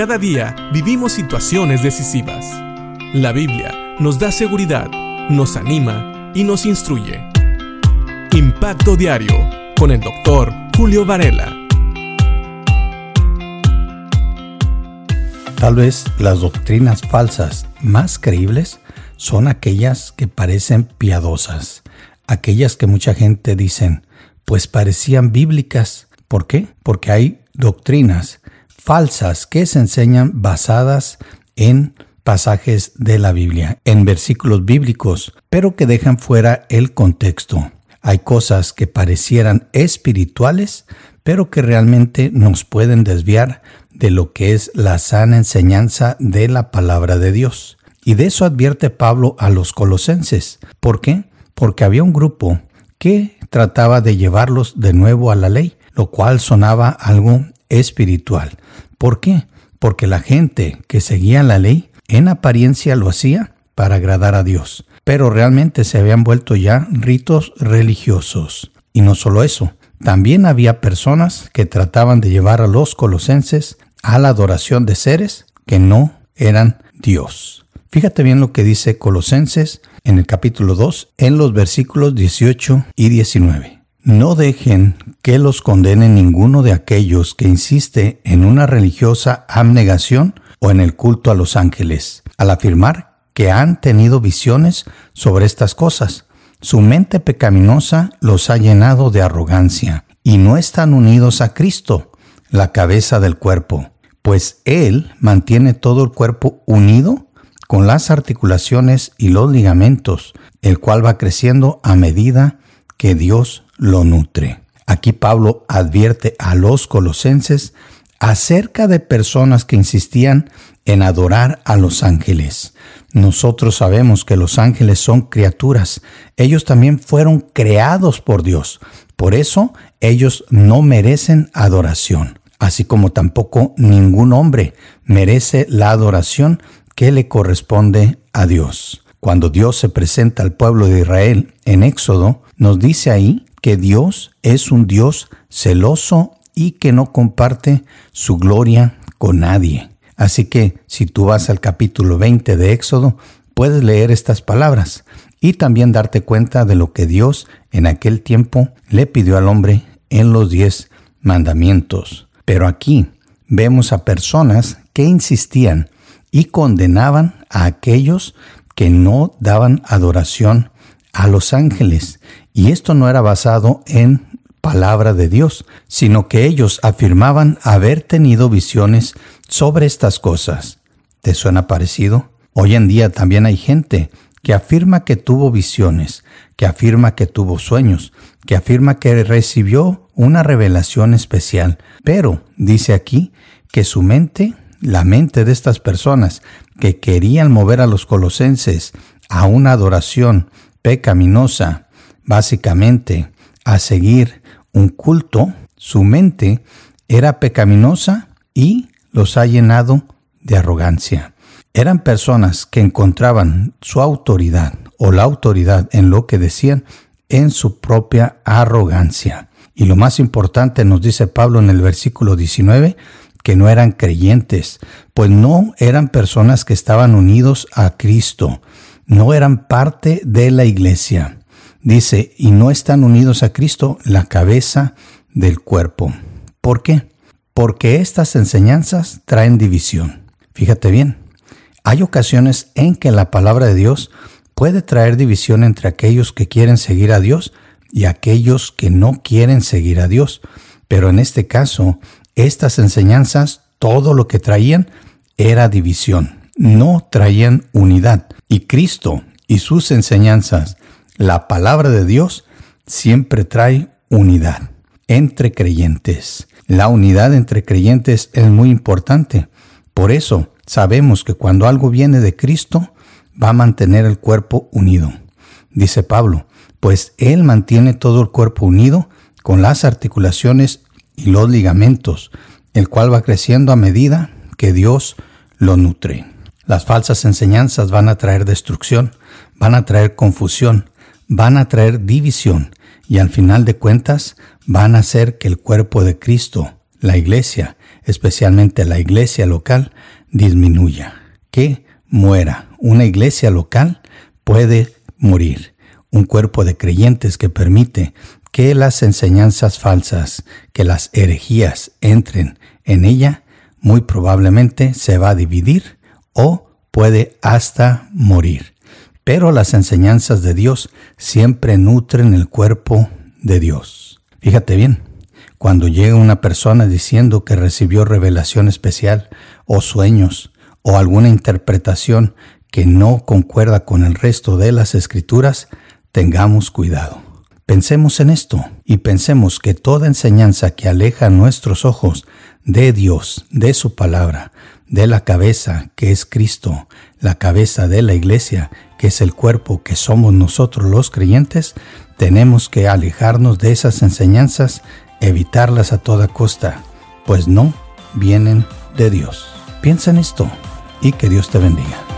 Cada día vivimos situaciones decisivas. La Biblia nos da seguridad, nos anima y nos instruye. Impacto Diario con el doctor Julio Varela. Tal vez las doctrinas falsas más creíbles son aquellas que parecen piadosas, aquellas que mucha gente dicen, pues parecían bíblicas. ¿Por qué? Porque hay doctrinas falsas que se enseñan basadas en pasajes de la Biblia, en versículos bíblicos, pero que dejan fuera el contexto. Hay cosas que parecieran espirituales, pero que realmente nos pueden desviar de lo que es la sana enseñanza de la palabra de Dios. Y de eso advierte Pablo a los colosenses. ¿Por qué? Porque había un grupo que trataba de llevarlos de nuevo a la ley, lo cual sonaba algo espiritual. ¿Por qué? Porque la gente que seguía la ley en apariencia lo hacía para agradar a Dios, pero realmente se habían vuelto ya ritos religiosos. Y no solo eso, también había personas que trataban de llevar a los colosenses a la adoración de seres que no eran Dios. Fíjate bien lo que dice Colosenses en el capítulo 2, en los versículos 18 y 19. No dejen que los condene ninguno de aquellos que insiste en una religiosa abnegación o en el culto a los ángeles, al afirmar que han tenido visiones sobre estas cosas. Su mente pecaminosa los ha llenado de arrogancia y no están unidos a Cristo, la cabeza del cuerpo, pues Él mantiene todo el cuerpo unido con las articulaciones y los ligamentos, el cual va creciendo a medida que Dios lo nutre. Aquí Pablo advierte a los colosenses acerca de personas que insistían en adorar a los ángeles. Nosotros sabemos que los ángeles son criaturas. Ellos también fueron creados por Dios. Por eso ellos no merecen adoración así como tampoco ningún hombre merece la adoración que le corresponde a Dios. Cuando Dios se presenta al pueblo de Israel en Éxodo, nos dice ahí que Dios es un Dios celoso y que no comparte su gloria con nadie. Así que si tú vas al capítulo 20 de Éxodo, puedes leer estas palabras y también darte cuenta de lo que Dios en aquel tiempo le pidió al hombre en los diez mandamientos. Pero aquí vemos a personas que insistían y condenaban a aquellos que no daban adoración a los ángeles. Y esto no era basado en palabra de Dios, sino que ellos afirmaban haber tenido visiones sobre estas cosas. ¿Te suena parecido? Hoy en día también hay gente que afirma que tuvo visiones, que afirma que tuvo sueños, que afirma que recibió una revelación especial, pero dice aquí que su mente, la mente de estas personas que querían mover a los colosenses a una adoración pecaminosa, básicamente a seguir un culto, su mente era pecaminosa y los ha llenado de arrogancia. Eran personas que encontraban su autoridad o la autoridad en lo que decían en su propia arrogancia. Y lo más importante nos dice Pablo en el versículo 19, que no eran creyentes, pues no eran personas que estaban unidos a Cristo, no eran parte de la iglesia. Dice, y no están unidos a Cristo, la cabeza del cuerpo. ¿Por qué? Porque estas enseñanzas traen división. Fíjate bien, hay ocasiones en que la palabra de Dios puede traer división entre aquellos que quieren seguir a Dios y aquellos que no quieren seguir a Dios. Pero en este caso, estas enseñanzas, todo lo que traían era división, no traían unidad. Y Cristo y sus enseñanzas, la palabra de Dios, siempre trae unidad entre creyentes. La unidad entre creyentes es muy importante. Por eso sabemos que cuando algo viene de Cristo, va a mantener el cuerpo unido. Dice Pablo, pues Él mantiene todo el cuerpo unido con las articulaciones y los ligamentos, el cual va creciendo a medida que Dios lo nutre. Las falsas enseñanzas van a traer destrucción, van a traer confusión, van a traer división y al final de cuentas van a hacer que el cuerpo de Cristo, la iglesia, especialmente la iglesia local, disminuya, que muera. Una iglesia local puede morir. Un cuerpo de creyentes que permite que las enseñanzas falsas, que las herejías entren en ella, muy probablemente se va a dividir o puede hasta morir. Pero las enseñanzas de Dios siempre nutren el cuerpo de Dios. Fíjate bien, cuando llega una persona diciendo que recibió revelación especial o sueños o alguna interpretación que no concuerda con el resto de las escrituras, tengamos cuidado. Pensemos en esto y pensemos que toda enseñanza que aleja nuestros ojos de Dios, de su palabra, de la cabeza que es Cristo, la cabeza de la iglesia, que es el cuerpo que somos nosotros los creyentes, tenemos que alejarnos de esas enseñanzas, evitarlas a toda costa, pues no vienen de Dios. Piensa en esto y que Dios te bendiga.